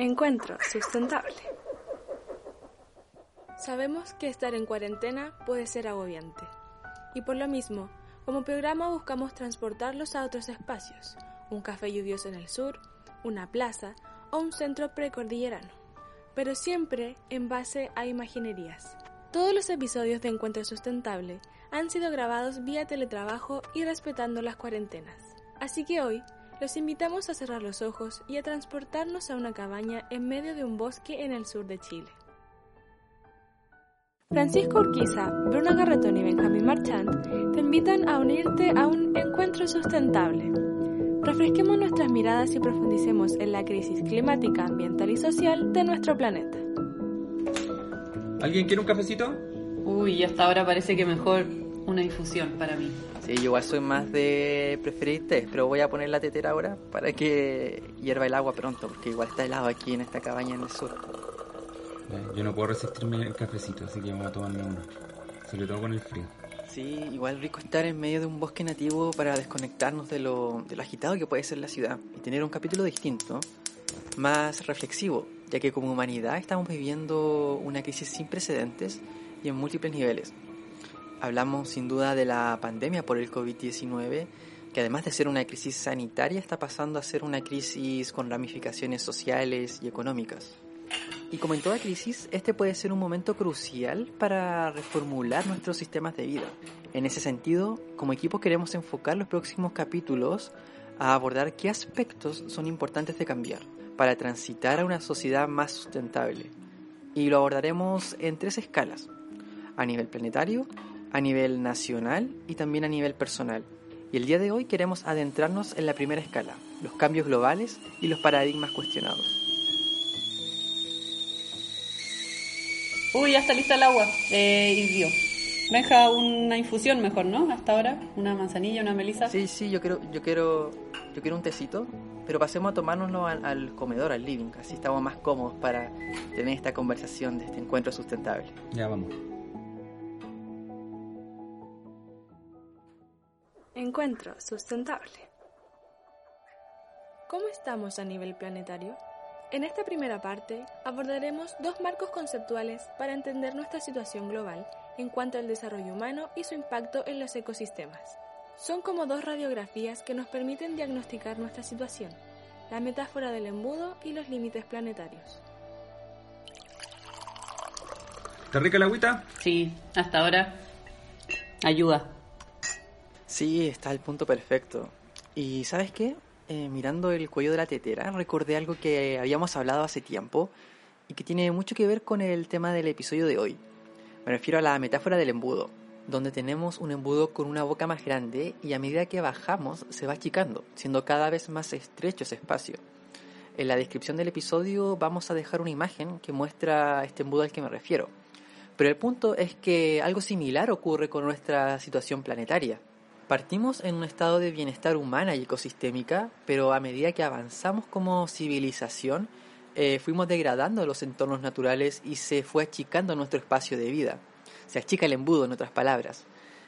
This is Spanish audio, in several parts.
Encuentro sustentable. Sabemos que estar en cuarentena puede ser agobiante. Y por lo mismo, como programa buscamos transportarlos a otros espacios, un café lluvioso en el sur, una plaza o un centro precordillerano, pero siempre en base a imaginerías. Todos los episodios de Encuentro Sustentable han sido grabados vía teletrabajo y respetando las cuarentenas. Así que hoy los invitamos a cerrar los ojos y a transportarnos a una cabaña en medio de un bosque en el sur de Chile. Francisco Urquiza, Bruna Garretón y Benjamín Marchand te invitan a unirte a un encuentro sustentable. Refresquemos nuestras miradas y profundicemos en la crisis climática, ambiental y social de nuestro planeta. ¿Alguien quiere un cafecito? Uy, hasta ahora parece que mejor una infusión para mí. Sí, yo igual soy más de preferir té, pero voy a poner la tetera ahora para que hierva el agua pronto, porque igual está helado aquí en esta cabaña en el sur. Yo no puedo resistirme el cafecito, así que vamos a tomarme uno. Sobre todo con el frío. Sí, igual rico estar en medio de un bosque nativo para desconectarnos de lo, de lo agitado que puede ser la ciudad y tener un capítulo distinto, más reflexivo, ya que como humanidad estamos viviendo una crisis sin precedentes y en múltiples niveles. Hablamos sin duda de la pandemia por el COVID-19, que además de ser una crisis sanitaria está pasando a ser una crisis con ramificaciones sociales y económicas. Y como en toda crisis, este puede ser un momento crucial para reformular nuestros sistemas de vida. En ese sentido, como equipo queremos enfocar los próximos capítulos a abordar qué aspectos son importantes de cambiar para transitar a una sociedad más sustentable. Y lo abordaremos en tres escalas, a nivel planetario, a nivel nacional y también a nivel personal. Y el día de hoy queremos adentrarnos en la primera escala, los cambios globales y los paradigmas cuestionados. Uy, ya está lista el agua. Eh, hirvió. Deja una infusión mejor, ¿no? Hasta ahora. Una manzanilla, una melisa. Sí, sí, yo quiero, yo quiero, yo quiero un tecito, pero pasemos a tomárnoslo al, al comedor, al living, así estamos más cómodos para tener esta conversación de este encuentro sustentable. Ya vamos. Encuentro sustentable. ¿Cómo estamos a nivel planetario? En esta primera parte abordaremos dos marcos conceptuales para entender nuestra situación global en cuanto al desarrollo humano y su impacto en los ecosistemas. Son como dos radiografías que nos permiten diagnosticar nuestra situación, la metáfora del embudo y los límites planetarios. ¿Está rica la agüita? Sí, hasta ahora. Ayuda. Sí, está el punto perfecto. ¿Y sabes qué? Eh, mirando el cuello de la tetera, recordé algo que habíamos hablado hace tiempo y que tiene mucho que ver con el tema del episodio de hoy. Me refiero a la metáfora del embudo, donde tenemos un embudo con una boca más grande y a medida que bajamos se va achicando, siendo cada vez más estrecho ese espacio. En la descripción del episodio vamos a dejar una imagen que muestra este embudo al que me refiero. Pero el punto es que algo similar ocurre con nuestra situación planetaria. Partimos en un estado de bienestar humana y ecosistémica, pero a medida que avanzamos como civilización, eh, fuimos degradando los entornos naturales y se fue achicando nuestro espacio de vida. Se achica el embudo, en otras palabras.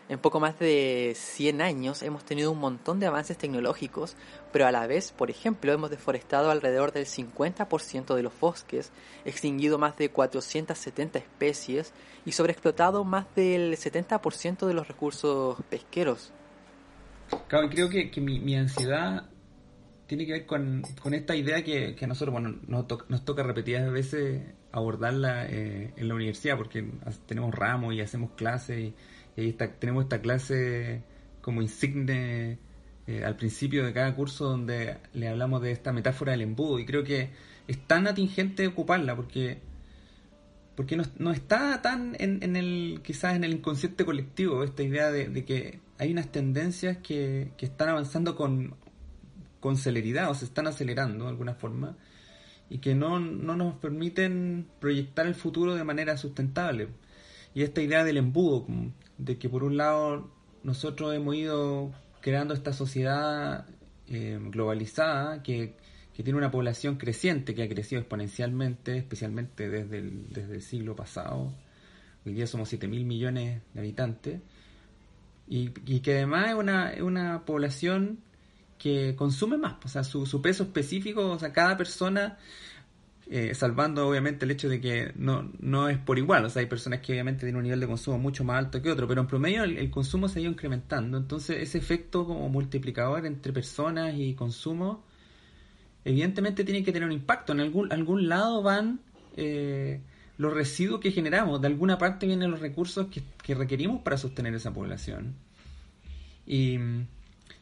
En poco más de 100 años hemos tenido un montón de avances tecnológicos, pero a la vez, por ejemplo, hemos deforestado alrededor del 50% de los bosques, extinguido más de 470 especies y sobreexplotado más del 70% de los recursos pesqueros. Claro, creo que, que mi, mi, ansiedad tiene que ver con, con esta idea que, que a nosotros bueno, nos, to nos toca repetidas veces abordarla eh, en la universidad, porque tenemos ramos y hacemos clases y, ahí está, tenemos esta clase como insigne eh, al principio de cada curso donde le hablamos de esta metáfora del embudo. Y creo que es tan atingente ocuparla porque porque no, no está tan en, en, el quizás en el inconsciente colectivo esta idea de, de que hay unas tendencias que, están avanzando con, celeridad o se están acelerando de alguna forma y que no, no nos permiten proyectar el futuro de manera sustentable. Y esta idea del embudo, de que por un lado nosotros hemos ido creando esta sociedad eh, globalizada que, que, tiene una población creciente, que ha crecido exponencialmente, especialmente desde el, desde el siglo pasado. Hoy día somos 7 mil millones de habitantes. Y, y que además es una, una población que consume más, o sea, su, su peso específico, o sea, cada persona, eh, salvando obviamente el hecho de que no, no es por igual, o sea, hay personas que obviamente tienen un nivel de consumo mucho más alto que otro, pero en promedio el, consumo se ha ido incrementando, entonces ese efecto como multiplicador entre personas y consumo, evidentemente tiene que tener un impacto, en algún, algún lado van... Eh, los residuos que generamos, de alguna parte vienen los recursos que, que requerimos para sostener esa población. Y,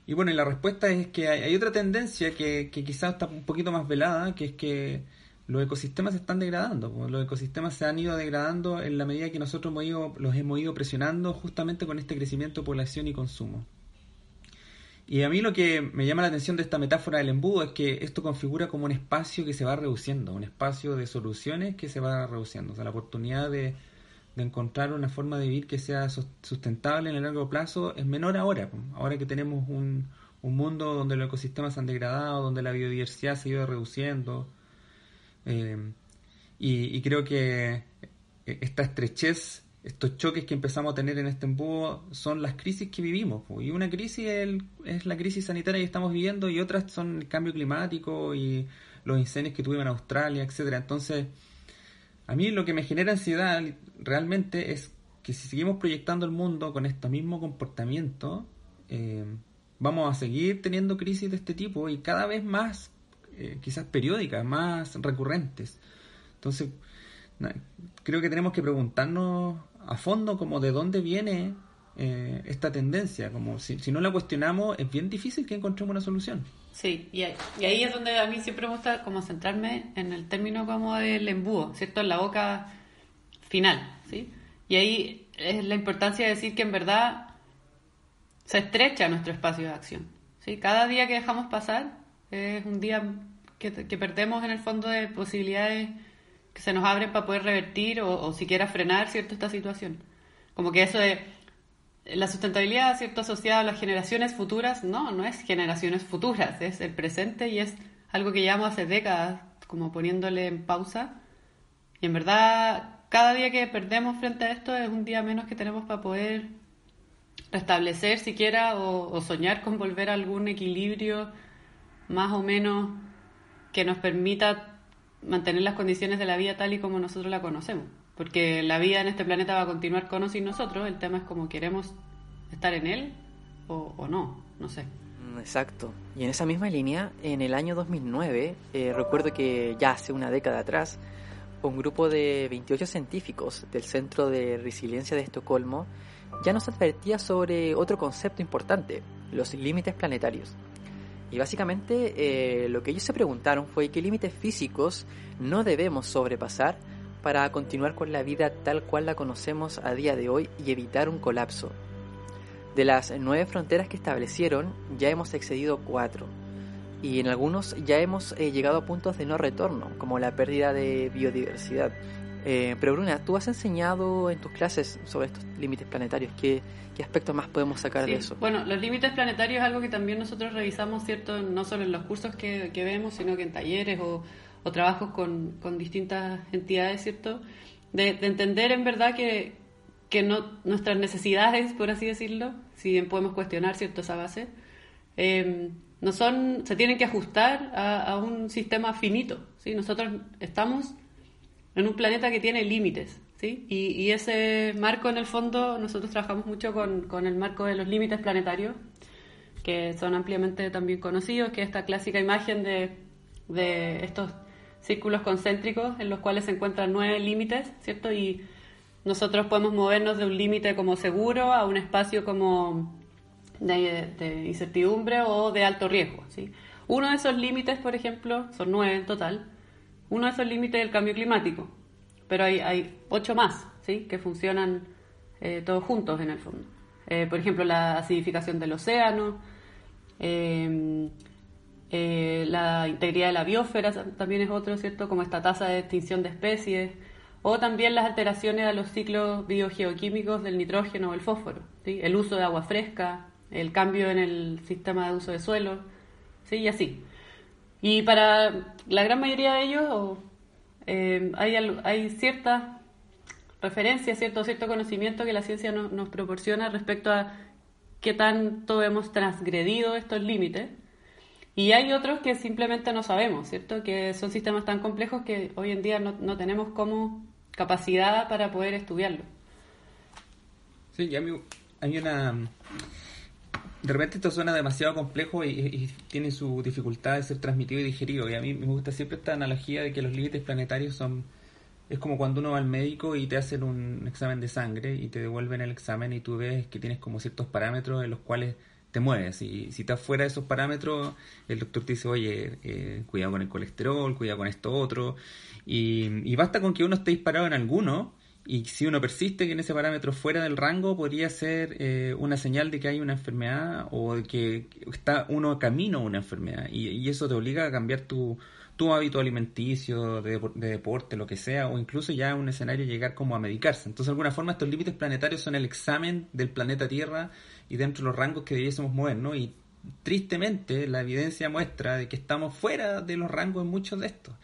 y bueno, y la respuesta es que hay, otra tendencia que, que quizás está un poquito más velada, que es que los ecosistemas se están degradando. Los ecosistemas se han ido degradando en la medida que nosotros hemos ido, los hemos ido presionando justamente con este crecimiento de población y consumo. Y a mí lo que me llama la atención de esta metáfora del embudo es que esto configura como un espacio que se va reduciendo, un espacio de soluciones que se va reduciendo. O sea, la oportunidad de, encontrar una forma de vivir que sea sustentable en el largo plazo es menor ahora. Ahora que tenemos un, un mundo donde los ecosistemas han degradado, donde la biodiversidad se ha ido reduciendo. Eh, y, creo que esta estrechez, estos choques que empezamos a tener en este embudo son las crisis que vivimos. Y una crisis es la crisis sanitaria que estamos viviendo y otras son el cambio climático y los incendios que tuvimos en Australia, etcétera. Entonces, a mí lo que me genera ansiedad realmente es que si seguimos proyectando el mundo con este mismo comportamiento, eh, vamos a seguir teniendo crisis de este tipo y cada vez más, eh, quizás periódicas, más recurrentes. Entonces, creo que tenemos que preguntarnos a fondo como de dónde viene eh, esta tendencia. Como si, si, no la cuestionamos, es bien difícil que encontremos una solución. Sí, y ahí, es donde a mí siempre me gusta como centrarme en el término como del embudo, ¿cierto? En la boca final, ¿sí? Y ahí es la importancia de decir que en verdad se estrecha nuestro espacio de acción, ¿sí? Cada día que dejamos pasar es un día que, que perdemos en el fondo de posibilidades que se nos abren para poder revertir o, o siquiera frenar, ¿cierto? Esta situación. Como que eso de la sustentabilidad, ¿cierto?, asociada a las generaciones futuras, no, no es generaciones futuras, es el presente y es algo que llevamos hace décadas como poniéndole en pausa. Y en verdad, cada día que perdemos frente a esto es un día menos que tenemos para poder restablecer siquiera o, o soñar con volver a algún equilibrio más o menos que nos permita mantener las condiciones de la vida tal y como nosotros la conocemos porque la vida en este planeta va a continuar con o sin nosotros, el tema es cómo queremos estar en él o, no, no sé. Mm, exacto. Y en esa misma línea, en el año 2009, eh, recuerdo que ya hace una década atrás, un grupo de 28 científicos del Centro de Resiliencia de Estocolmo ya nos advertía sobre otro concepto importante, los límites planetarios. Y básicamente eh, lo que ellos se preguntaron fue qué límites físicos no debemos sobrepasar para continuar con la vida tal cual la conocemos a día de hoy y evitar un colapso. De las nueve fronteras que establecieron, ya hemos excedido cuatro, y en algunos ya hemos eh, llegado a puntos de no retorno, como la pérdida de biodiversidad. Eh, pero Bruna, tú has enseñado en tus clases sobre estos límites planetarios. ¿Qué, qué aspectos más podemos sacar de eso? Bueno, los límites planetarios es algo que también nosotros revisamos, ¿cierto? No solo en los cursos que, que vemos, sino que en talleres o, o trabajos con, con distintas entidades, ¿cierto? De, entender en verdad que, que no, nuestras necesidades, por así decirlo, si bien podemos cuestionar, ¿cierto?, esa base, eh, no son, se tienen que ajustar a, un sistema finito, ¿sí? Nosotros estamos en un planeta que tiene límites, ¿sí? Y, y, ese marco, en el fondo, nosotros trabajamos mucho con, con el marco de los límites planetarios, que son ampliamente también conocidos, que es esta clásica imagen de, de estos círculos concéntricos en los cuales se encuentran nueve límites, ¿cierto? Y nosotros podemos movernos de un límite como seguro a un espacio como de, incertidumbre o de alto riesgo, ¿sí? Uno de esos límites, por ejemplo, son nueve en total, uno de esos límites es el cambio climático, pero hay, ocho más, ¿sí? Que funcionan eh, todos juntos en el fondo. Eh, por ejemplo, la acidificación del océano, eh, Eh, la integridad de la biosfera también es otro, ¿cierto? Como esta tasa de extinción de especies. O también las alteraciones a los ciclos biogeoquímicos del nitrógeno o el fósforo. ¿sí? El uso de agua fresca, el cambio en el sistema de uso de suelo, ¿sí? y así. Y para la gran mayoría de ellos eh, hay, hay ciertas referencias, cierto, cierto conocimiento que la ciencia nos proporciona respecto a qué tanto hemos transgredido estos límites. Y hay otros que simplemente no sabemos, ¿cierto? Que son sistemas tan complejos que hoy en día no, no tenemos como capacidad para poder estudiarlo. Sí, a mí hay una de repente esto suena demasiado complejo y, tiene su dificultad de ser transmitido y digerido. Y a mí me gusta siempre esta analogía de que los límites planetarios son... Es como cuando uno va al médico y te hacen un examen de sangre y te devuelven el examen y tú ves que tienes como ciertos parámetros en los cuales te mueves. Y si estás fuera de esos parámetros, el doctor te dice, oye, eh, cuidado con el colesterol, cuidado con esto otro. Y, y basta con que uno esté disparado en alguno y si uno persiste que en ese parámetro fuera del rango, podría ser eh, una señal de que hay una enfermedad o de que está uno camino a una enfermedad. Y, eso te obliga a cambiar tu, tu hábito alimenticio, de, deporte, lo que sea, o incluso ya un escenario llegar como a medicarse. Entonces, de alguna forma, estos límites planetarios son el examen del planeta Tierra y dentro de los rangos que debiésemos movernos. Y tristemente, la evidencia muestra de que estamos fuera de los rangos en muchos de estos.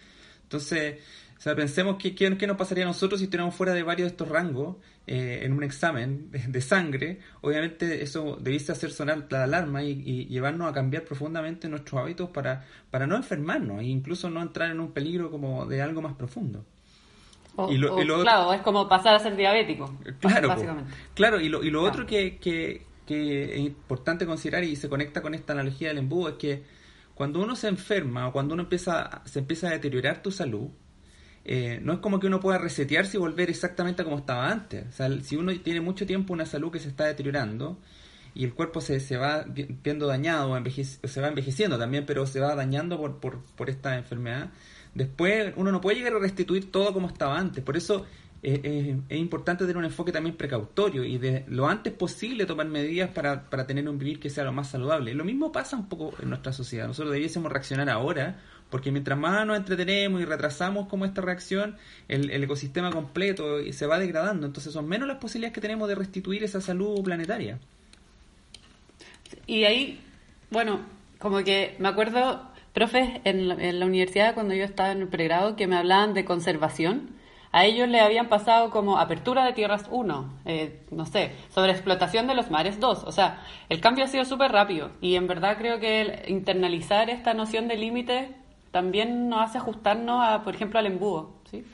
Entonces, o sea, pensemos que, qué nos pasaría a nosotros si estuviéramos fuera de varios de estos rangos eh, en un examen de, sangre. Obviamente eso debiese hacer sonar la alarma y, llevarnos a cambiar profundamente nuestros hábitos para, para no enfermarnos e incluso no entrar en un peligro como de algo más profundo. y lo, claro, es como pasar a ser diabético. Claro, básicamente. claro y lo, y lo otro que, que, que es importante considerar y se conecta con esta analogía del embudo es que cuando uno se enferma o cuando uno empieza, se empieza a deteriorar tu salud, eh, no es como que uno pueda resetearse y volver exactamente a como estaba antes. O sea, si uno tiene mucho tiempo una salud que se está deteriorando y el cuerpo se, se va viendo dañado, se va envejeciendo también, pero se va dañando por, por, por, esta enfermedad, después uno no puede llegar a restituir todo como estaba antes. Por eso eh, es importante tener un enfoque también precautorio y de lo antes posible tomar medidas para, para tener un vivir que sea lo más saludable. Lo mismo pasa un poco en nuestra sociedad. Nosotros debiésemos reaccionar ahora porque mientras más nos entretenemos y retrasamos como esta reacción, el, ecosistema completo se va degradando. Entonces son menos las posibilidades que tenemos de restituir esa salud planetaria. Y ahí, bueno, como que me acuerdo, profes, en la, universidad cuando yo estaba en el pregrado, que me hablaban de conservación. A ellos le habían pasado como apertura de tierras 1, eh, no sé, sobre explotación de los mares 2. O sea, el cambio ha sido súper rápido y en verdad creo que internalizar esta noción de límite también nos hace ajustarnos, a, por ejemplo, al embudo. ¿sí?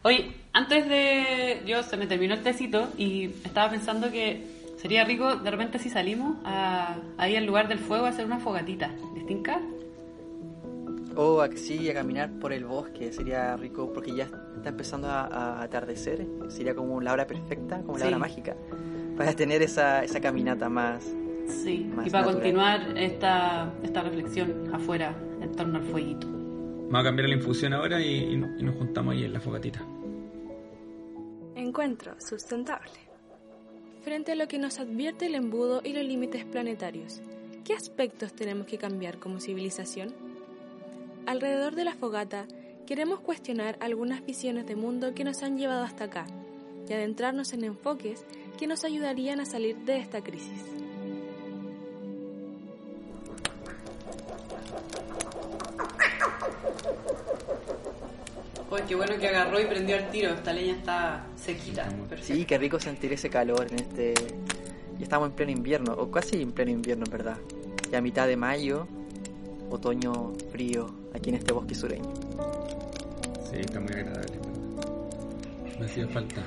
Oye, antes de... Yo se me terminó el tecito y estaba pensando que sería rico de repente si salimos a, ahí al lugar del fuego a hacer una fogatita. ¿Distinca? O a, sí, a caminar por el bosque, sería rico porque ya está empezando a, atardecer, sería como la hora perfecta, como la hora mágica, para tener esa, esa caminata más. Sí, y para continuar esta, esta reflexión afuera en torno al fueguito. Vamos a cambiar la infusión ahora y, nos juntamos ahí en la fogatita. Encuentro sustentable. Frente a lo que nos advierte el embudo y los límites planetarios, ¿qué aspectos tenemos que cambiar como civilización? Alrededor de la fogata queremos cuestionar algunas visiones de mundo que nos han llevado hasta acá y adentrarnos en enfoques que nos ayudarían a salir de esta crisis. Qué bueno que agarró y prendió el tiro. Esta leña está sequita. Sí, qué rico sentir ese calor en este. Ya estamos en pleno invierno, o casi en pleno invierno, en verdad. Ya a mitad de mayo, otoño frío, aquí en este bosque sureño. Sí, está muy agradable. Me hacía falta.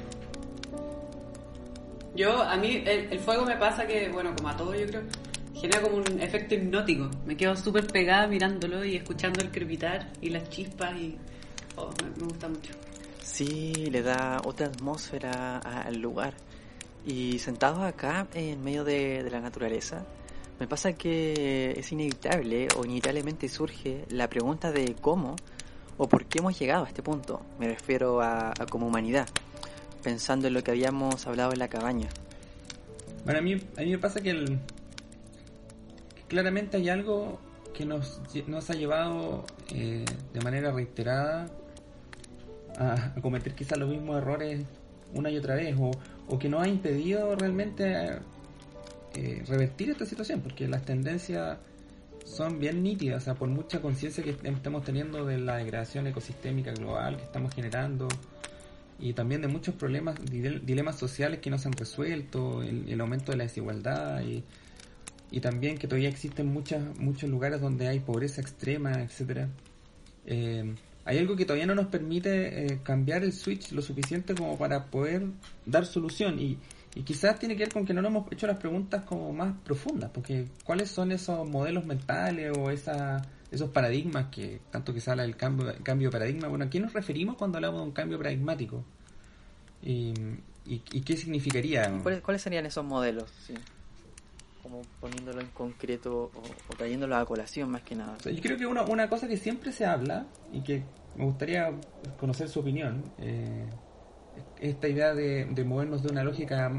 Yo, a mí, el, fuego me pasa que, bueno, como a todos yo creo, genera como un efecto hipnótico. Me quedo súper pegada mirándolo y escuchando el crepitar y las chispas y Oh, me, gusta mucho. Sí, le da otra atmósfera al lugar. Y sentados acá, en medio de, la naturaleza, me pasa que es inevitable o inevitablemente surge la pregunta de cómo o por qué hemos llegado a este punto. Me refiero a, como humanidad, pensando en lo que habíamos hablado en la cabaña. Bueno, a mí, a mí me pasa que, el, que claramente hay algo que nos, nos ha llevado eh, de manera reiterada a, cometer quizás los mismos errores una y otra vez o, o que nos ha impedido realmente eh, revertir esta situación porque las tendencias son bien nítidas, o sea, por mucha conciencia que estemos teniendo de la degradación ecosistémica global que estamos generando y también de muchos problemas, dilemas sociales que no se han resuelto, el, aumento de la desigualdad y, y, también que todavía existen muchas, muchos lugares donde hay pobreza extrema, etcétera. Eh, hay algo que todavía no nos permite eh, cambiar el switch lo suficiente como para poder dar solución y, y quizás tiene que ver con que no nos hemos hecho las preguntas como más profundas, porque ¿cuáles son esos modelos mentales o esa, esos paradigmas que tanto que se habla del cambio, cambio de paradigma? Bueno, ¿a qué nos referimos cuando hablamos de un cambio paradigmático? ¿Y, y, qué significaría? ¿Cuáles, serían esos modelos? Sí. Como poniéndolo en concreto o, trayéndolo a colación más que nada. yo creo que una, una cosa que siempre se habla y que me gustaría conocer su opinión. Eh, esta idea de, movernos de una lógica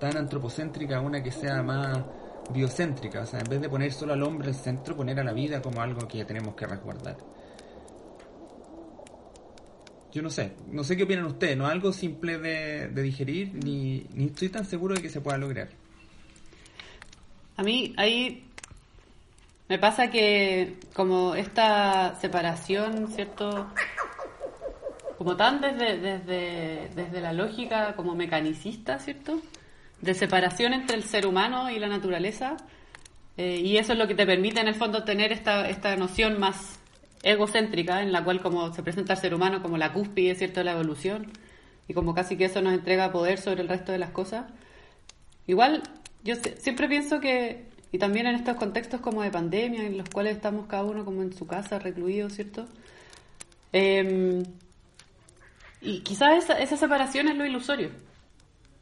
tan antropocéntrica a una que sea más biocéntrica, o sea, en vez de poner solo al hombre al centro, poner a la vida como algo que tenemos que resguardar. Yo no sé, no sé qué opinan ustedes, no es algo simple de, digerir, ni, ni estoy tan seguro de que se pueda lograr. A mí ahí me pasa que como esta separación, ¿cierto? como tan desde, desde, desde la lógica como mecanicista, ¿cierto? De separación entre el ser humano y la naturaleza. Eh, y eso es lo que te permite en el fondo tener esta, esta noción más egocéntrica en la cual como se presenta el ser humano como la cúspide, ¿cierto?, de la evolución. Y como casi que eso nos entrega poder sobre el resto de las cosas. Igual, yo siempre pienso que, y también en estos contextos como de pandemia, en los cuales estamos cada uno como en su casa, recluido, ¿cierto? Eh, y quizás esa, esa separación es lo ilusorio.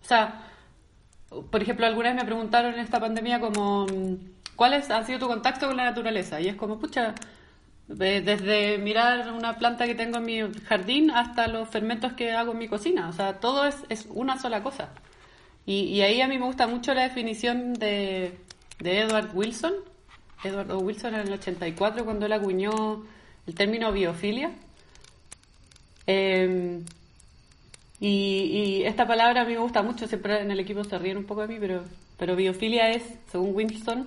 O sea, por ejemplo, alguna vez me preguntaron en esta pandemia como, ¿cuál ha sido tu contacto con la naturaleza? Y es como, pucha, desde mirar una planta que tengo en mi jardín hasta los fermentos que hago en mi cocina. O sea, todo es, es una sola cosa. Y, ahí a mí me gusta mucho la definición de, de Edward Wilson. Edward Wilson en el 84 cuando él acuñó el término biofilia Em, y, esta palabra a mí me gusta mucho, siempre en el equipo se ríen un poco de mí, pero, pero biofilia es, según Winston,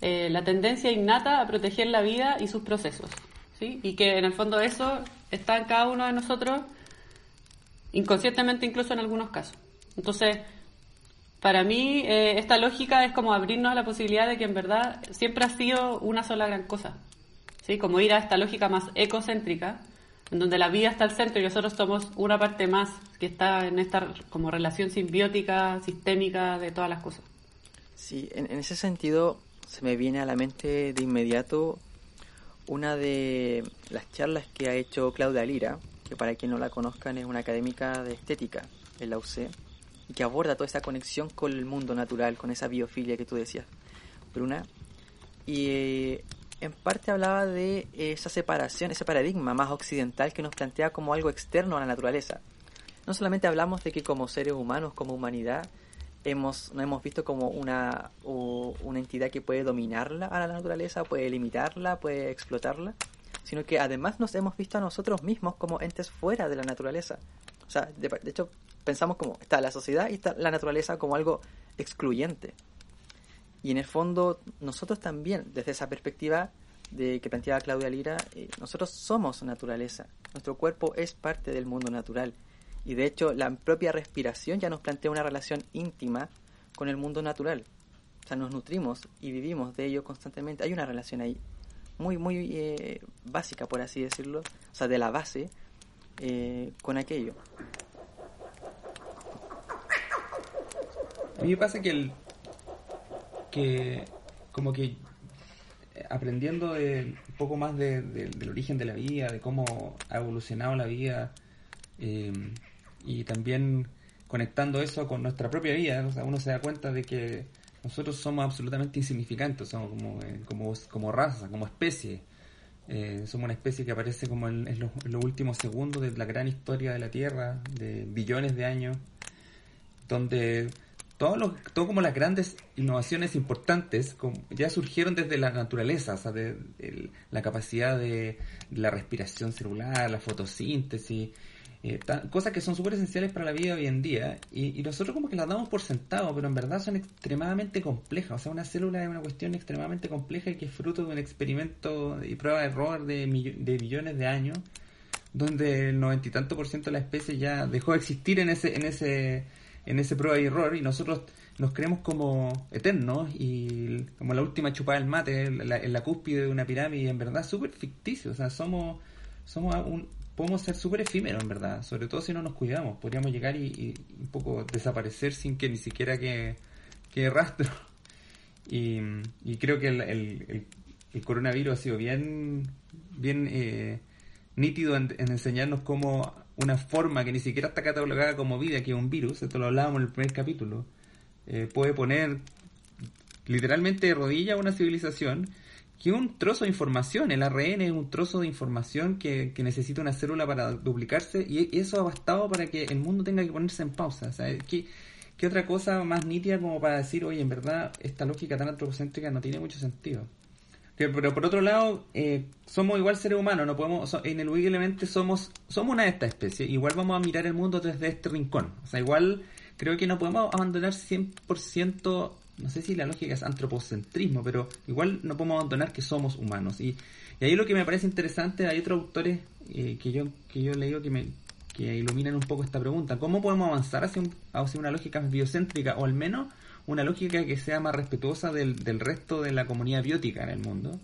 eh, la tendencia innata a proteger la vida y sus procesos. ¿sí? Y que en el fondo eso está en cada uno de nosotros, inconscientemente incluso en algunos casos. Entonces, para mí eh, esta lógica es como abrirnos a la posibilidad de que en verdad siempre ha sido una sola gran cosa. ¿sí? Como ir a esta lógica más ecocéntrica en donde la vida está al centro y nosotros somos una parte más que está en esta como relación simbiótica, sistémica de todas las cosas. Sí, en, ese sentido se me viene a la mente de inmediato una de las charlas que ha hecho Claudia Lira, que para quien no la conozcan es una académica de estética en la UC, y que aborda toda esa conexión con el mundo natural, con esa biofilia que tú decías, Bruna. Y eh, en parte hablaba de esa separación, ese paradigma más occidental que nos plantea como algo externo a la naturaleza. No solamente hablamos de que como seres humanos, como humanidad, hemos, no hemos visto como una, una entidad que puede dominarla a la naturaleza, puede limitarla, puede explotarla, sino que además nos hemos visto a nosotros mismos como entes fuera de la naturaleza. O sea, de, de hecho, pensamos como está la sociedad y está la naturaleza como algo excluyente. Y en el fondo, nosotros también, desde esa perspectiva de que planteaba Claudia Lira, eh, nosotros somos naturaleza. Nuestro cuerpo es parte del mundo natural. Y de hecho, la propia respiración ya nos plantea una relación íntima con el mundo natural. O sea, nos nutrimos y vivimos de ello constantemente. Hay una relación ahí muy, muy eh, básica, por así decirlo. O sea, de la base eh, con aquello. A mí me pasa que el, que como que eh, aprendiendo un poco más del origen de la vida, de cómo ha evolucionado la vida eh, y también conectando eso con nuestra propia vida, uno se da cuenta de que nosotros somos absolutamente insignificantes, somos como, eh, como, como raza, como especie. somos una especie que aparece como en, los, en, los, últimos segundos de la gran historia de la Tierra, de billones de años, donde todos los, todo como las grandes innovaciones importantes como, ya surgieron desde la naturaleza, o sea, de, la capacidad de, la respiración celular, la fotosíntesis, eh, cosas que son súper esenciales para la vida hoy en día y, nosotros como que las damos por sentado, pero en verdad son extremadamente complejas, o sea, una célula es una cuestión extremadamente compleja y que es fruto de un experimento y prueba de error de, de millones de años donde el noventa y tanto por ciento de la especie ya dejó de existir en ese, en ese, en ese prueba y error, y nosotros nos creemos como eternos y como la última chupada del mate en la, cúspide de una pirámide, en verdad súper ficticio, o sea, somos, somos un, podemos ser súper efímeros en verdad, sobre todo si no nos cuidamos, podríamos llegar y, un poco desaparecer sin que ni siquiera quede, rastro. Y, creo que el, coronavirus ha sido bien, bien eh, nítido en, enseñarnos cómo una forma que ni siquiera está catalogada como vida, que es un virus, esto lo hablábamos en el primer capítulo, eh, puede poner literalmente de rodilla a una civilización que un trozo de información, el ARN es un trozo de información que, necesita una célula para duplicarse y eso ha bastado para que el mundo tenga que ponerse en pausa. ¿qué, ¿Qué otra cosa más nítida como para decir, oye, en verdad esta lógica tan antropocéntrica no tiene mucho sentido? Pero por otro lado, eh, somos igual seres humanos, no podemos, ineludiblemente somos, somos una de estas especies, igual vamos a mirar el mundo desde este rincón. O sea, igual creo que no podemos abandonar 100%, no sé si la lógica es antropocentrismo, pero igual no podemos abandonar que somos humanos. Y, ahí lo que me parece interesante, hay otros autores eh, que yo que yo leo que me que iluminan un poco esta pregunta. ¿Cómo podemos avanzar hacia, hacia una lógica biocéntrica o al menos una lógica que sea más respetuosa del, del resto de la comunidad biótica en el mundo.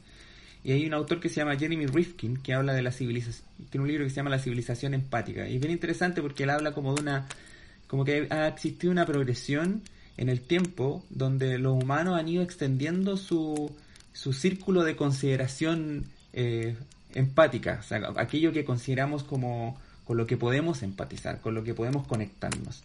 Y hay un autor que se llama Jeremy Rifkin que habla de la civilización, tiene un libro que se llama La civilización empática. Y es bien interesante porque él habla como de una, como que ha existido una progresión en el tiempo donde los humanos han ido extendiendo su, su círculo de consideración eh, empática, o sea, aquello que consideramos como con lo que podemos empatizar, con lo que podemos conectarnos.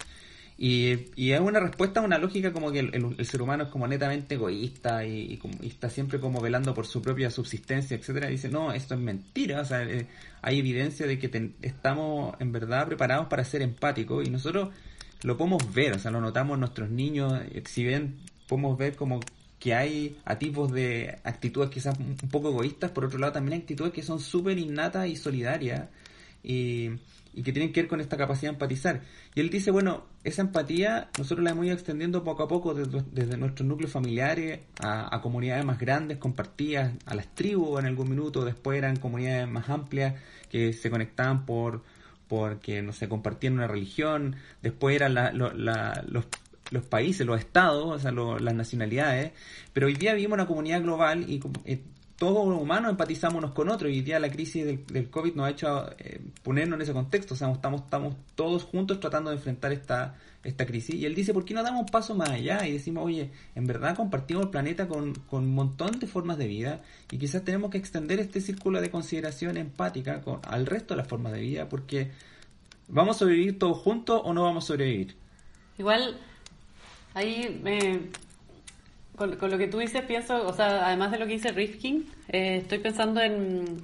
Y, y, es una respuesta a una lógica como que el, ser humano es como netamente egoísta y, está siempre como velando por su propia subsistencia, etcétera. Y dice, no, esto es mentira. O sea, eh, hay evidencia de que estamos en verdad preparados para ser empáticos y nosotros lo podemos ver, o sea, lo notamos nuestros niños. Eh, si ven, podemos ver como que hay a tipos de actitudes quizás un poco egoístas, por otro lado también hay actitudes que son súper innatas y solidarias. Y y que tienen que ver con esta capacidad de empatizar. Y él dice, bueno, esa empatía nosotros la hemos ido extendiendo poco a poco desde, nuestros núcleos familiares a, comunidades más grandes, compartidas, a las tribus en algún minuto, después eran comunidades más amplias que se conectaban por porque no sé, compartían una religión, después eran los, los países, los estados, o sea, las nacionalidades, pero hoy día vivimos una comunidad global y eh, todos los humanos empatizamos con otros y día la crisis del, COVID nos ha hecho eh, ponernos en ese contexto, o sea, estamos, estamos todos juntos tratando de enfrentar esta, esta crisis y él dice, ¿por qué no damos un paso más allá y decimos, oye, en verdad compartimos el planeta con, con un montón de formas de vida y quizás tenemos que extender este círculo de consideración empática con, al resto de las formas de vida porque ¿vamos a sobrevivir todos juntos o no vamos a sobrevivir? Igual, ahí me con, lo que tú dices, pienso, o sea, además de lo que dice Rifkin, eh, estoy pensando en.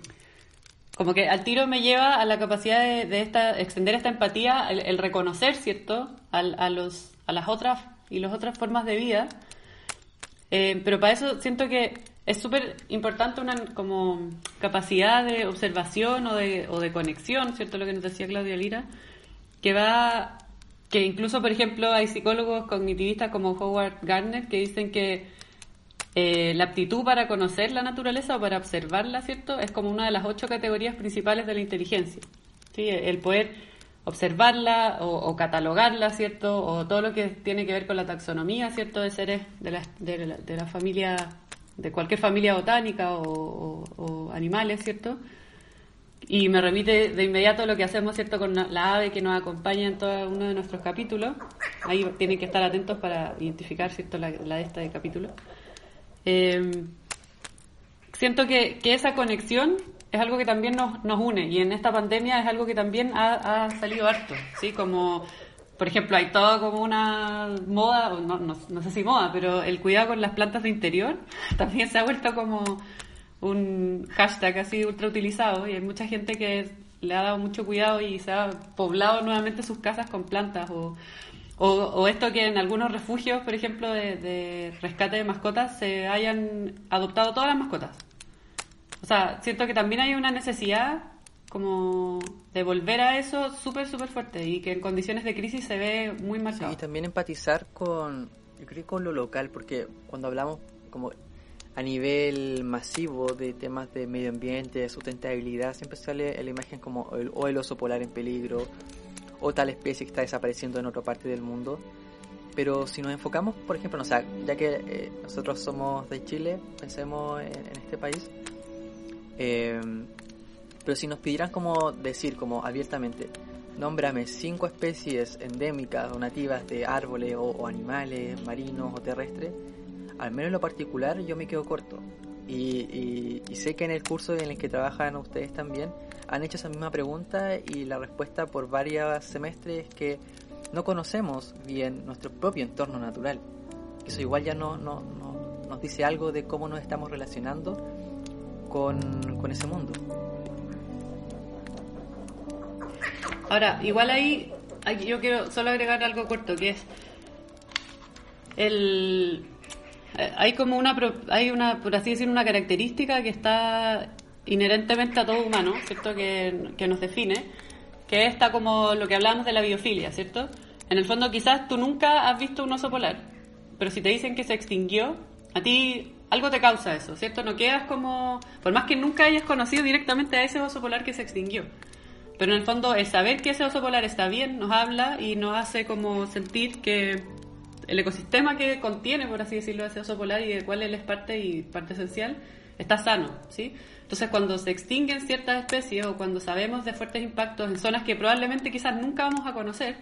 Como que al tiro me lleva a la capacidad de, esta, extender esta empatía, el, reconocer, ¿cierto?, a, los, a las otras y las otras formas de vida. Eh, pero para eso siento que es súper importante una como capacidad de observación o de, o de conexión, ¿cierto? Lo que nos decía Claudia Lira, que va que incluso, por ejemplo, hay psicólogos cognitivistas como Howard Gardner que dicen que eh, la aptitud para conocer la naturaleza o para observarla, ¿cierto? Es como una de las ocho categorías principales de la inteligencia. ¿sí? El poder observarla o, catalogarla, ¿cierto? O todo lo que tiene que ver con la taxonomía, ¿cierto? De seres de la, de la, familia, de cualquier familia botánica o, o animales, ¿cierto? Y me remite de inmediato lo que hacemos, ¿cierto?, con la ave que nos acompaña en todo uno de nuestros capítulos. Ahí tienen que estar atentos para identificar, ¿cierto?, la, de este capítulo. Eh, siento que, que, esa conexión es algo que también nos, nos une y en esta pandemia es algo que también ha, salido harto, ¿sí? Como, por ejemplo, hay todo como una moda, no, no, no sé si moda, pero el cuidado con las plantas de interior también se ha vuelto como un hashtag así ultra utilizado y hay mucha gente que le ha dado mucho cuidado y se ha poblado nuevamente sus casas con plantas o, O, esto que en algunos refugios, por ejemplo, de, de rescate de mascotas, se hayan adoptado todas las mascotas. O sea, siento que también hay una necesidad como de volver a eso súper, súper fuerte y que en condiciones de crisis se ve muy marcado. y también empatizar con, yo creo con lo local, porque cuando hablamos como a nivel masivo de temas de medio ambiente, de sustentabilidad, siempre sale la imagen como el, o el oso polar en peligro, o tal especie que está desapareciendo en otra parte del mundo. Pero si nos enfocamos, por ejemplo, no, o ya que eh, nosotros somos de Chile, pensemos en, en este país, eh, pero si nos pidieran como decir, como abiertamente, nómbrame cinco especies endémicas o nativas de árboles o, o animales marinos o terrestres, al menos en lo particular yo me quedo corto. Y, sé que en el curso en el que trabajan ustedes también han hecho esa misma pregunta y la respuesta por varios semestres es que no conocemos bien nuestro propio entorno natural. Eso igual ya no, no, no- nos dice algo de cómo nos estamos relacionando con, ese mundo. Ahora, igual ahí, ahí yo quiero solo agregar algo corto, que es el hay como una hay una por así decir una característica que está inherentemente a todo humano, ¿cierto? Que, que nos define, que está como lo que hablábamos de la biofilia, ¿cierto? En el fondo quizás tú nunca has visto un oso polar, pero si te dicen que se extinguió, a ti algo te causa eso, ¿cierto? No quedas como, por más que nunca hayas conocido directamente a ese oso polar que se extinguió. Pero en el fondo el saber que ese oso polar está bien nos habla y nos hace como sentir que el ecosistema que contiene, por así decirlo, ese oso polar y del cual él es parte y parte esencial, está sano, ¿sí? Entonces cuando se extinguen ciertas especies o cuando sabemos de fuertes impactos en zonas que probablemente quizás nunca vamos a conocer,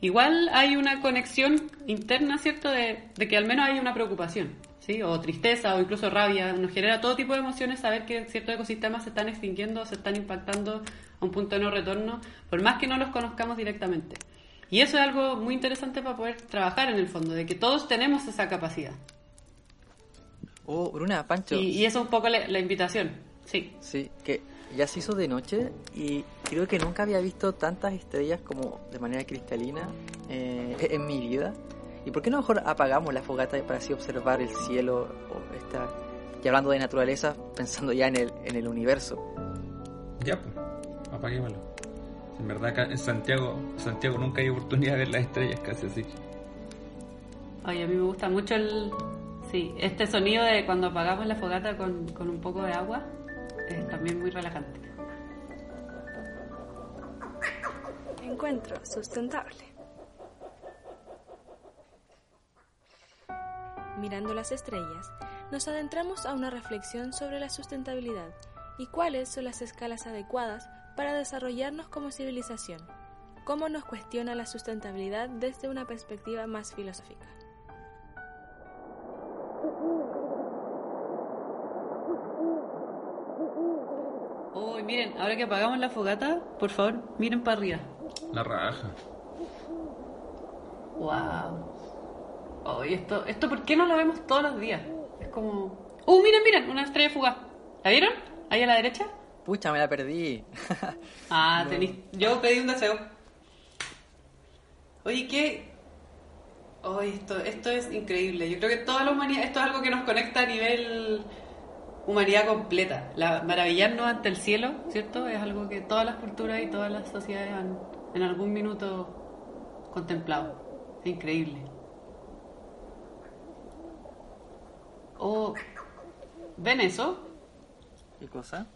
igual hay una conexión interna, ¿cierto?, de, de que al menos hay una preocupación, ¿sí? O tristeza o incluso rabia, nos genera todo tipo de emociones saber que ciertos ecosistemas se están extinguiendo, se están impactando a un punto de no retorno, por más que no los conozcamos directamente. Y eso es algo muy interesante para poder trabajar en el fondo, de que todos tenemos esa capacidad. Oh, Bruna, Pancho. Y, y eso es un poco la, la invitación, sí. Sí, que ya se hizo de noche y creo que nunca había visto tantas estrellas como de manera cristalina eh, en mi vida. ¿Y por qué no mejor apagamos la fogata para así observar el cielo o esta... Y hablando de naturaleza, pensando ya en el, en el universo. Ya, pues, apaguémoslo. En verdad, en Santiago, Santiago nunca hay oportunidad de ver las estrellas casi, así. Oye, a mí me gusta mucho el... Sí, este sonido de cuando apagamos la fogata con, con un poco de agua es también muy relajante. Encuentro sustentable. Mirando las estrellas, nos adentramos a una reflexión sobre la sustentabilidad y cuáles son las escalas adecuadas para desarrollarnos como civilización. Cómo nos cuestiona la sustentabilidad desde una perspectiva más filosófica. Uy, miren, ahora que apagamos la fogata, por favor, miren para arriba. La raja. Wow. Oye, esto, esto, ¿por qué no lo vemos todos los días? Es como... ¡Uh, miren, miren! Una estrella fugaz. ¿La vieron? Ahí a la derecha. Pucha, me la perdí. Ah, tenéis... Yo pedí un deseo. Oye, ¿qué...? Oye, esto, esto es increíble. Yo creo que toda la humanidad... Esto es algo que nos conecta a nivel humanidad completa. La, maravillarnos ante el cielo, ¿cierto? Es algo que todas las culturas y todas las sociedades han en algún minuto contemplado. Es increíble. Oh, ¿Ven eso? ¿Qué cosa?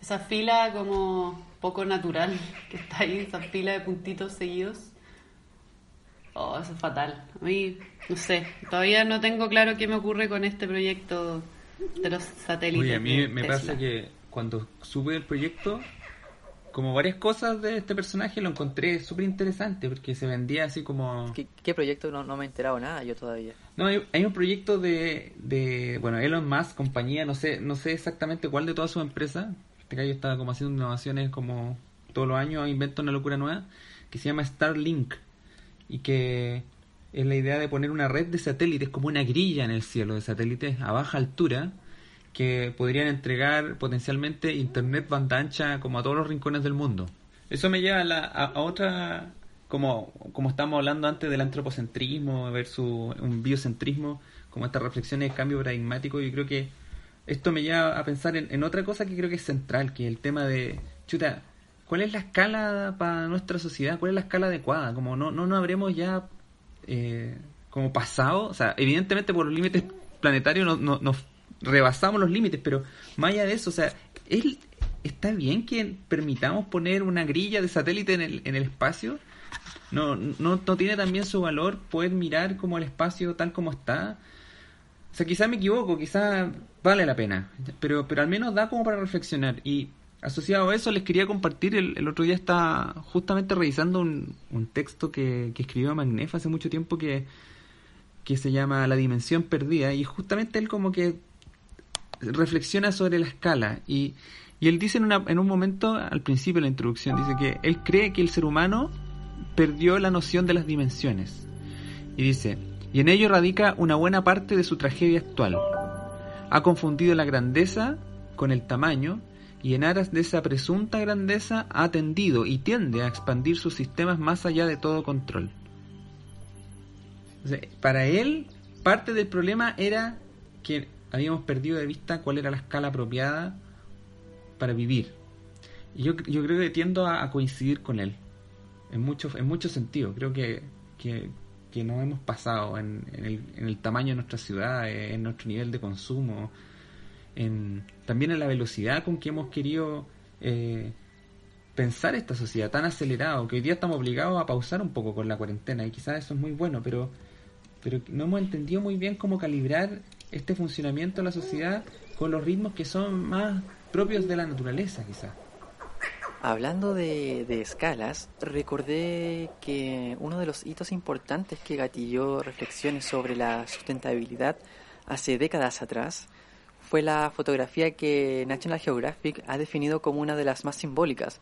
Esa fila como poco natural que está ahí, esa fila de puntitos seguidos. Oh, eso es fatal. A mí, no sé, todavía no tengo claro qué me ocurre con este proyecto de los satélites. Oye, a mí me Tesla. pasa que cuando sube el proyecto, como varias cosas de este personaje lo encontré súper interesante porque se vendía así como... ¿Qué, qué proyecto? No, no me he enterado nada yo todavía. No, hay, hay un proyecto de, de, bueno, Elon Musk, compañía, no sé, no sé exactamente cuál de todas sus empresas. Este gallo está como haciendo innovaciones como todos los años, inventa una locura nueva, que se llama Starlink. Y que es la idea de poner una red de satélites, como una grilla en el cielo de satélites a baja altura, que podrían entregar potencialmente internet banda ancha como a todos los rincones del mundo. Eso me lleva a, la- a- a otra como, como estábamos hablando antes del antropocentrismo versus un biocentrismo, como estas reflexiones de cambio paradigmático, yo creo que esto me lleva a pensar en, otra cosa que creo que es central, que es el tema de, chuta, ¿cuál es la escala para nuestra sociedad? ¿Cuál es la escala adecuada? Como no, no nos habremos ya eh, como pasado, o sea, evidentemente por los límites planetarios no, no, nos rebasamos los límites, pero más allá de eso, o sea, él está bien que permitamos poner una grilla de satélite en el, en el espacio. No, no, no tiene también su valor poder mirar como el espacio tal como está. O sea, quizás me equivoco, quizás vale la pena, pero, pero al menos da como para reflexionar. Y asociado a eso, les quería compartir, el, el otro día está justamente revisando un, un texto que, que escribió Magnef hace mucho tiempo que, que se llama La Dimensión Perdida, y justamente él como que reflexiona sobre la escala y, y él dice en, una, en un momento, al principio de la introducción, dice que él cree que el ser humano perdió la noción de las dimensiones. Y dice, y en ello radica una buena parte de su tragedia actual. Ha confundido la grandeza con el tamaño y en aras de esa presunta grandeza ha tendido y tiende a expandir sus sistemas más allá de todo control. para él, parte del problema era que habíamos perdido de vista cuál era la escala apropiada para vivir. Y yo, yo creo que tiendo a, coincidir con él, en muchos en mucho sentidos. Creo que, que, que nos hemos pasado en, el, en, el, tamaño de nuestra ciudad, en nuestro nivel de consumo, en, también en la velocidad con que hemos querido eh, pensar esta sociedad tan acelerado, que hoy día estamos obligados a pausar un poco con la cuarentena, y quizás eso es muy bueno, pero, pero no hemos entendido muy bien cómo calibrar este funcionamiento de la sociedad con los ritmos que son más propios de la naturaleza, quizás. Hablando de, de, escalas, recordé que uno de los hitos importantes que gatilló reflexiones sobre la sustentabilidad hace décadas atrás fue la fotografía que National Geographic ha definido como una de las más simbólicas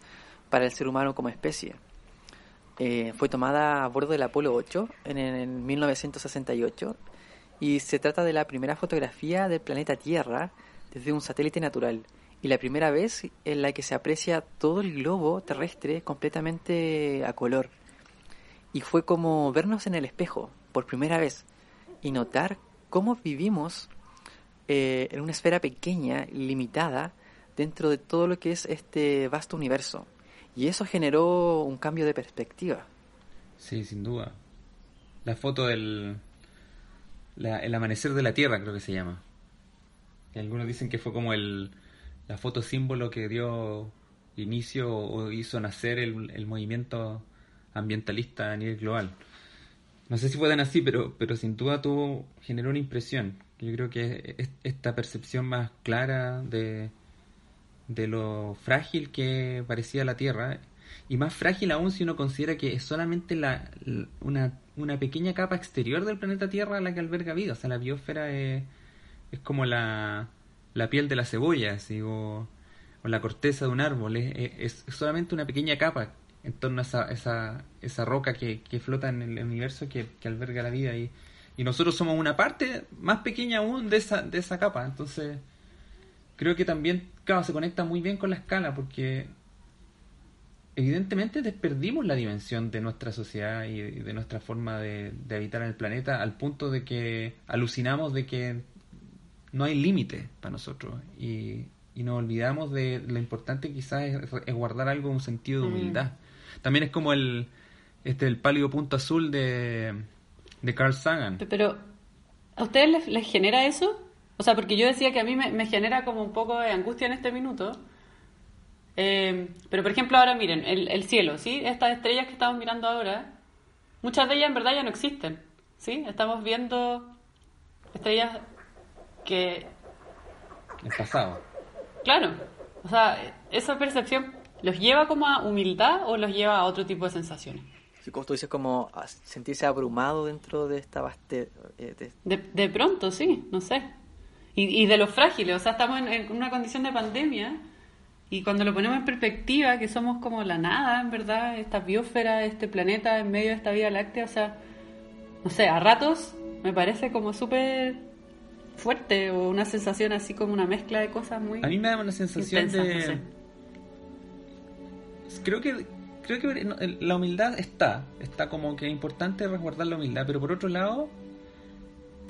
para el ser humano como especie. Eh, fue tomada a bordo del Apolo 8 en, en 1968 y se trata de la primera fotografía del planeta Tierra desde un satélite natural y la primera vez en la que se aprecia todo el globo terrestre completamente a color. Y fue como vernos en el espejo por primera vez y notar cómo vivimos eh, en una esfera pequeña, limitada, dentro de todo lo que es este vasto universo. Y eso generó un cambio de perspectiva. Sí, sin duda. La foto del, el amanecer de la Tierra, creo que se llama. Y algunos dicen que fue como el, la foto símbolo que dio inicio o hizo nacer el, el movimiento ambientalista a nivel global. No sé si fue tan así, pero, pero sin duda tuvo, generó una impresión. Yo creo que esta percepción más clara de, de lo frágil que parecía la Tierra, y más frágil aún si uno considera que es solamente la, una una pequeña capa exterior del planeta Tierra la que alberga vida. O sea, la biosfera es, es como la, la, piel de la cebolla, o, la corteza de un árbol. Es, es, solamente una pequeña capa en torno a esa, esa, esa roca que, que, flota en el universo que, que alberga la vida. Y, y nosotros somos una parte más pequeña aún de esa, de esa capa. Entonces, creo que también, claro, se conecta muy bien con la escala porque evidentemente desperdimos la dimensión de nuestra sociedad y de nuestra forma de, habitar en el planeta al punto de que alucinamos de que no hay límite para nosotros y, nos olvidamos de lo importante quizás es, guardar algo un sentido de mm. humildad. También es como el este el pálido punto azul de, de Carl Sagan. Pero ¿a ustedes les, genera eso? O sea, porque yo decía que a mí me, me genera como un poco de angustia en este minuto eh, pero por ejemplo ahora miren, el, cielo, ¿sí? Estas estrellas que estamos mirando ahora, muchas de ellas en verdad ya no existen, ¿sí? Estamos viendo estrellas que... El pasado. Claro, o sea, esa percepción los lleva como a humildad o los lleva a otro tipo de sensaciones. Sí, como tú dices, como sentirse abrumado dentro de esta vaste... Eh, de... pronto, sí, no sé. Y, de los frágiles, o sea, estamos en una condición de pandemia y cuando lo ponemos en perspectiva, que somos como la nada, en verdad, esta biosfera, este planeta en medio de esta vida láctea, o sea, no sé, a ratos me parece como súper fuerte o una sensación así como una mezcla de cosas muy... A mí me da una sensación de... Creo que creo que la humildad está, está como que es importante resguardar la humildad, pero por otro lado,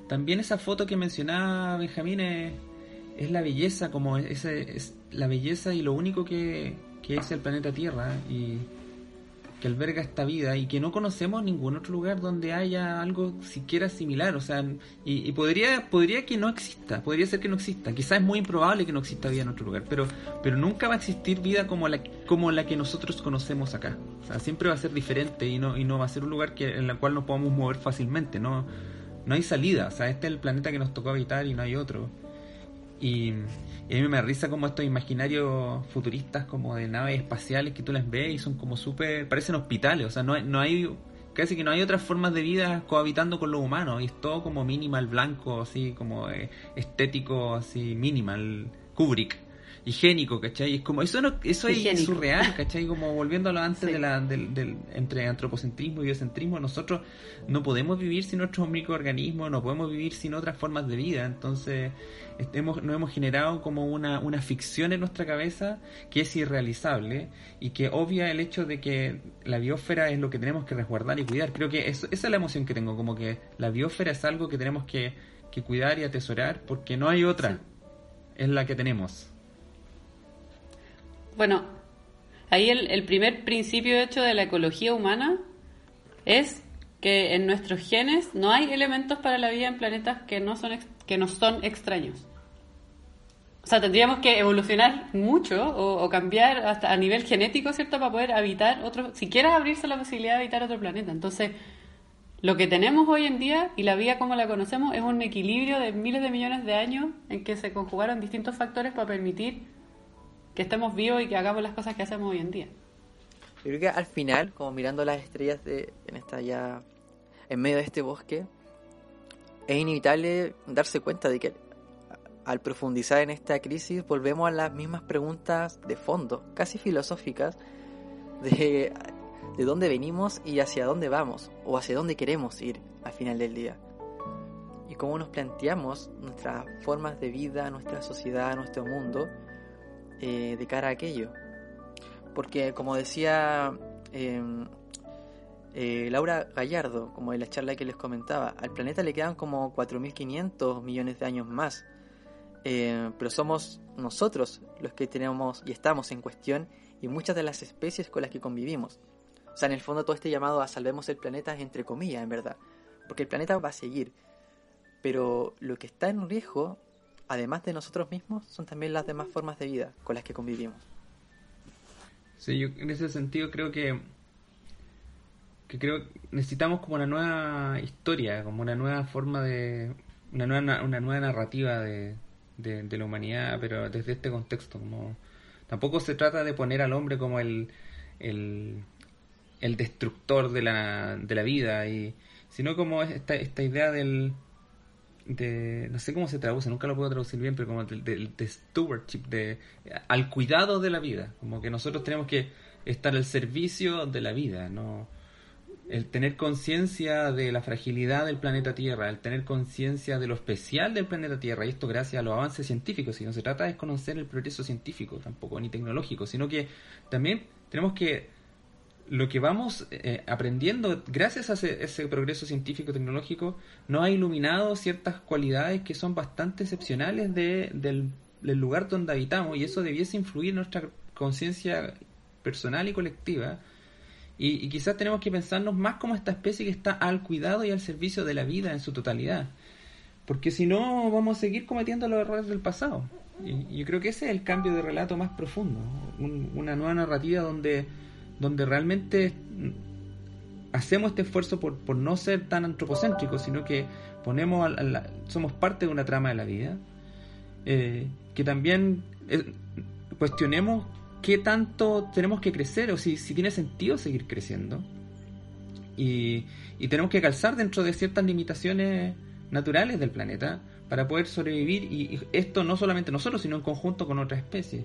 también esa foto que mencionaba Benjamín es, es la belleza, como ese, es la belleza y lo único que, que es el planeta Tierra y que alberga esta vida y que no conocemos ningún otro lugar donde haya algo siquiera similar, o sea, y, podría podría que no exista, podría ser que no exista, quizás es muy improbable que no exista vida en otro lugar, pero pero nunca va a existir vida como la como la que nosotros conocemos acá, o sea, siempre va a ser diferente y no y no va a ser un lugar en el cual nos podamos mover fácilmente, no no hay salida, o sea, este es el planeta que nos tocó habitar y no hay otro. Y, a mí me risa como estos imaginarios futuristas como de naves espaciales que tú las ves y son como súper, parecen hospitales, o sea, no no hay, casi que no hay otras formas de vida cohabitando con los humanos y es todo como minimal blanco, así como eh, estético, así minimal, Kubrick higiénico, ¿cachai? Es como, eso no, eso es surreal, ¿cachai? Como volviendo a lo antes de la, del, entre antropocentrismo y biocentrismo, nosotros no podemos vivir sin nuestros microorganismos, no podemos vivir sin otras formas de vida, entonces hemos, nos hemos generado como una, una ficción en nuestra cabeza que es irrealizable y que obvia el hecho de que la biosfera es lo que tenemos que resguardar y cuidar. Creo que esa es la emoción que tengo, como que la biosfera es algo que tenemos que, que cuidar y atesorar porque no hay otra, es la que tenemos. Bueno, ahí el, el primer principio hecho de la ecología humana es que en nuestros genes no hay elementos para la vida en planetas que no son, que no son extraños. O sea, tendríamos que evolucionar mucho o, cambiar hasta a nivel genético, ¿cierto? Para poder habitar otro, siquiera abrirse la posibilidad de habitar otro planeta. Entonces, lo que tenemos hoy en día y la vida como la conocemos es un equilibrio de miles de millones de años en que se conjugaron distintos factores para permitir que estemos vivos y que hagamos las cosas que hacemos hoy en día. Yo creo que al final, como mirando las estrellas de, en esta ya, en medio de este bosque, es inevitable darse cuenta de que al profundizar en esta crisis volvemos a las mismas preguntas de fondo, casi filosóficas, de, de dónde venimos y hacia dónde vamos, o hacia dónde queremos ir al final del día. Y cómo nos planteamos nuestras formas de vida, nuestra sociedad, nuestro mundo, eh, de cara a aquello. Porque como decía em, eh, Laura Gallardo, como en la charla que les comentaba, al planeta le quedan como 4.500 millones de años más. Eh, pero somos nosotros los que tenemos y estamos en cuestión y muchas de las especies con las que convivimos. O sea, en el fondo todo este llamado a salvemos el planeta es entre comillas, en verdad. Porque el planeta va a seguir. Pero lo que está en riesgo además de nosotros mismos, son también las demás formas de vida con las que convivimos. Sí, yo en ese sentido creo que que creo necesitamos como una nueva historia, como una nueva forma de una nueva una nueva narrativa de, de, la humanidad, pero desde este contexto, como tampoco se trata de poner al hombre como el el, el destructor de la, de la vida y sino como esta esta idea del de no sé cómo se traduce, nunca lo puedo traducir bien, pero como de, stewardship, de al cuidado de la vida, como que nosotros tenemos que estar al servicio de la vida, no el tener conciencia de la fragilidad del planeta Tierra, el tener conciencia de lo especial del planeta Tierra, y esto gracias a los avances científicos, y no se trata de conocer el progreso científico tampoco, ni tecnológico, sino que también tenemos que lo que vamos eh, aprendiendo gracias a ese, progreso científico tecnológico nos ha iluminado ciertas cualidades que son bastante excepcionales de, del, lugar donde habitamos y eso debiese influir en nuestra conciencia personal y colectiva. Y, quizás tenemos que pensarnos más como esta especie que está al cuidado y al servicio de la vida en su totalidad porque si no vamos a seguir cometiendo los errores del pasado. Y yo creo que ese es el cambio de relato más profundo una nueva narrativa donde donde realmente hacemos este esfuerzo por, por no ser tan antropocéntricos, sino que ponemos somos parte de una trama de la vida, eh, que también eh, cuestionemos qué tanto tenemos que crecer o si, si tiene sentido seguir creciendo. Y, y, tenemos que calzar dentro de ciertas limitaciones naturales del planeta para poder sobrevivir y esto no solamente nosotros, sino en conjunto con otras especies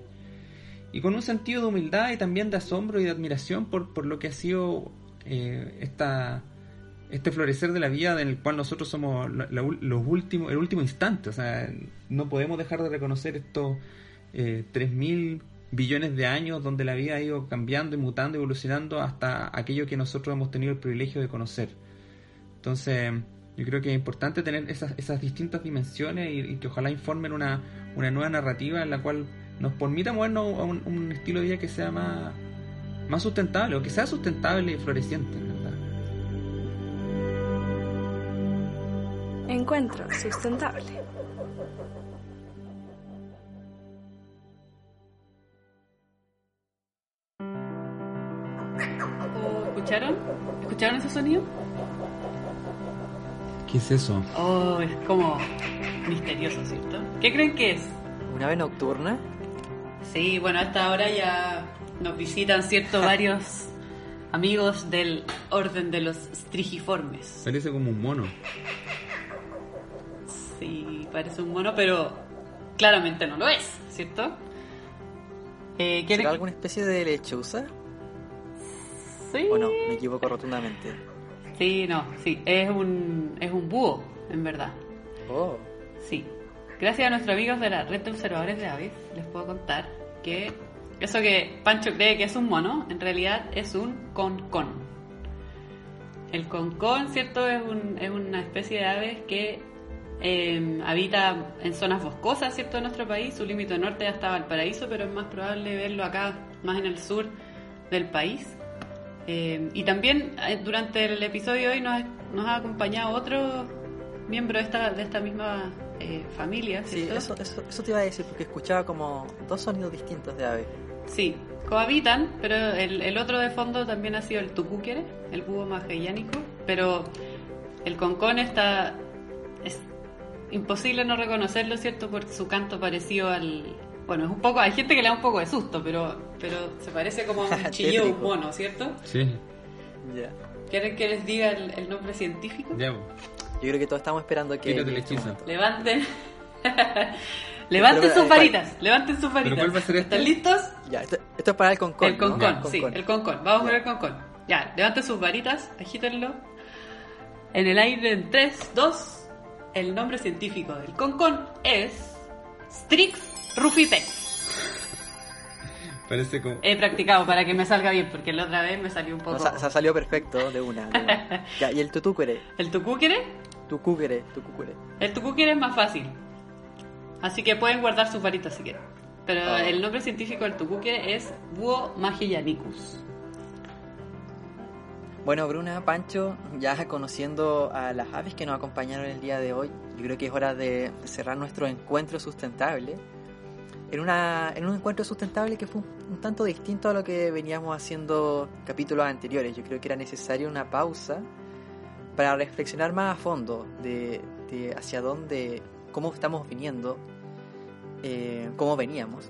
y con un sentido de humildad y también de asombro y de admiración por, por lo que ha sido eh, esta, este florecer de la vida en el cual nosotros somos los últimos, el último instante. O sea, no podemos dejar de reconocer estos eh, 3.000 billones de años donde la vida ha ido cambiando y mutando, evolucionando hasta aquello que nosotros hemos tenido el privilegio de conocer. Entonces, yo creo que es importante tener esas, esas distintas dimensiones y, que ojalá informen una, una, nueva narrativa en la cual nos permita movernos a un, estilo de vida que sea más, más sustentable o que sea sustentable y floreciente, ¿verdad? Encuentro sustentable. ¿Escucharon? ¿Escucharon ese sonido? ¿Qué es eso? Oh, es como misterioso, ¿cierto? ¿Qué creen que es? ¿Una ave nocturna? Sí, bueno, a esta hora ya nos visitan, ¿cierto? Varios amigos del orden de los strigiformes. Parece como un mono. Sí, parece un mono, pero claramente no lo es, ¿cierto? Eh, ¿Será alguna especie de lechuza? Sí. ¿O no? Me equivoco rotundamente. Sí, no, sí, es un, es un búho, en verdad. Oh. Sí. Gracias a nuestros amigos de la red de observadores de aves, les puedo contar que eso que Pancho cree que es un mono, en realidad es un concón. El concón, ¿cierto? Es, un, es una especie de aves que em, habita en zonas boscosas, ¿cierto? De nuestro país. Su límite norte ya está Valparaíso, pero es más probable verlo acá, más en el sur del país. Eh, y también eh, durante el episodio de hoy nos, nos, ha acompañado otro miembro de esta, de esta misma eh, familia. Sí, eso, eso, eso, te iba a decir porque escuchaba como dos sonidos distintos de ave. Sí, cohabitan, pero el, el otro de fondo también ha sido el tucúquere, el búho magellánico, pero el concón está... Es imposible no reconocerlo, ¿cierto? Por su canto parecido al, bueno, es un poco, hay gente que le da un poco de susto, pero, pero se parece como a un chillo un mono, ¿cierto? Sí. Ya. ¿Quieren que les diga el, nombre científico? Ya. Yo creo que todos estamos esperando que... Levanten. Levanten sus varitas, levanten sus varitas. ¿Pero cuál va a ser ¿Están listos? Ya, esto, es para el concón. El concón, sí, el concón. Vamos a ver el concón. Ya, levanten sus varitas, agítenlo. En el aire en 3, 2. El nombre científico del concón es Strix Rufipex. Parece como... He practicado para que me salga bien, porque la otra vez me salió un poco... se, ha salió perfecto de una. ¿Y el tucúquere? ¿El tucúquere? Tucúquere, tucúquere. El tucúquere es más fácil. Así que pueden guardar sus varitas si quieren. Pero oh. el nombre científico del tucúquere es Búho magellanicus. Bueno, Bruna, Pancho, ya conociendo a las aves que nos acompañaron el día de hoy, yo creo que es hora de cerrar nuestro encuentro sustentable en, una, en un encuentro sustentable que fue un, tanto distinto a lo que veníamos haciendo capítulos anteriores. Yo creo que era necesaria una pausa para reflexionar más a fondo de, hacia dónde, cómo estamos viniendo, eh, cómo veníamos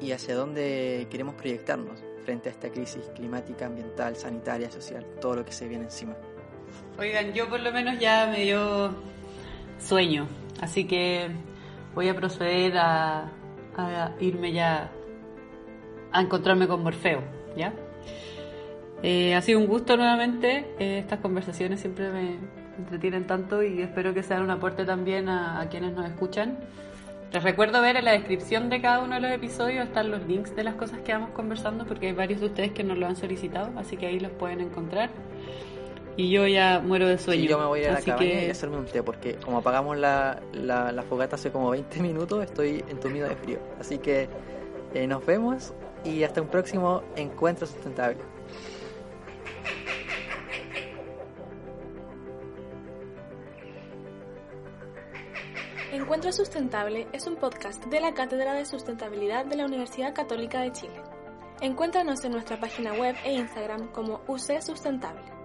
y hacia dónde queremos proyectarnos frente a esta crisis climática, ambiental, sanitaria, social, todo lo que se viene encima. Oigan, yo por lo menos ya me dio sueño, así que voy a proceder a a irme ya a encontrarme con Morfeo, ¿ya? Eh, ha sido un gusto nuevamente, eh, estas conversaciones siempre me entretienen tanto y espero que sean un aporte también a, quienes nos escuchan. Les recuerdo ver en la descripción de cada uno de los episodios están los links de las cosas que vamos conversando porque hay varios de ustedes que nos lo han solicitado, así que ahí los pueden encontrar y yo ya muero de sueño. Y yo me voy a ir a la cabaña y a hacerme un té, porque como apagamos la, la, fogata hace como 20 minutos, estoy entumido de frío. Así que eh, nos vemos y hasta un próximo encuentro sustentable. Encuentro Sustentable es un podcast de la Cátedra de Sustentabilidad de la Universidad Católica de Chile. Encuéntranos en nuestra página web e Instagram como UC Sustentable.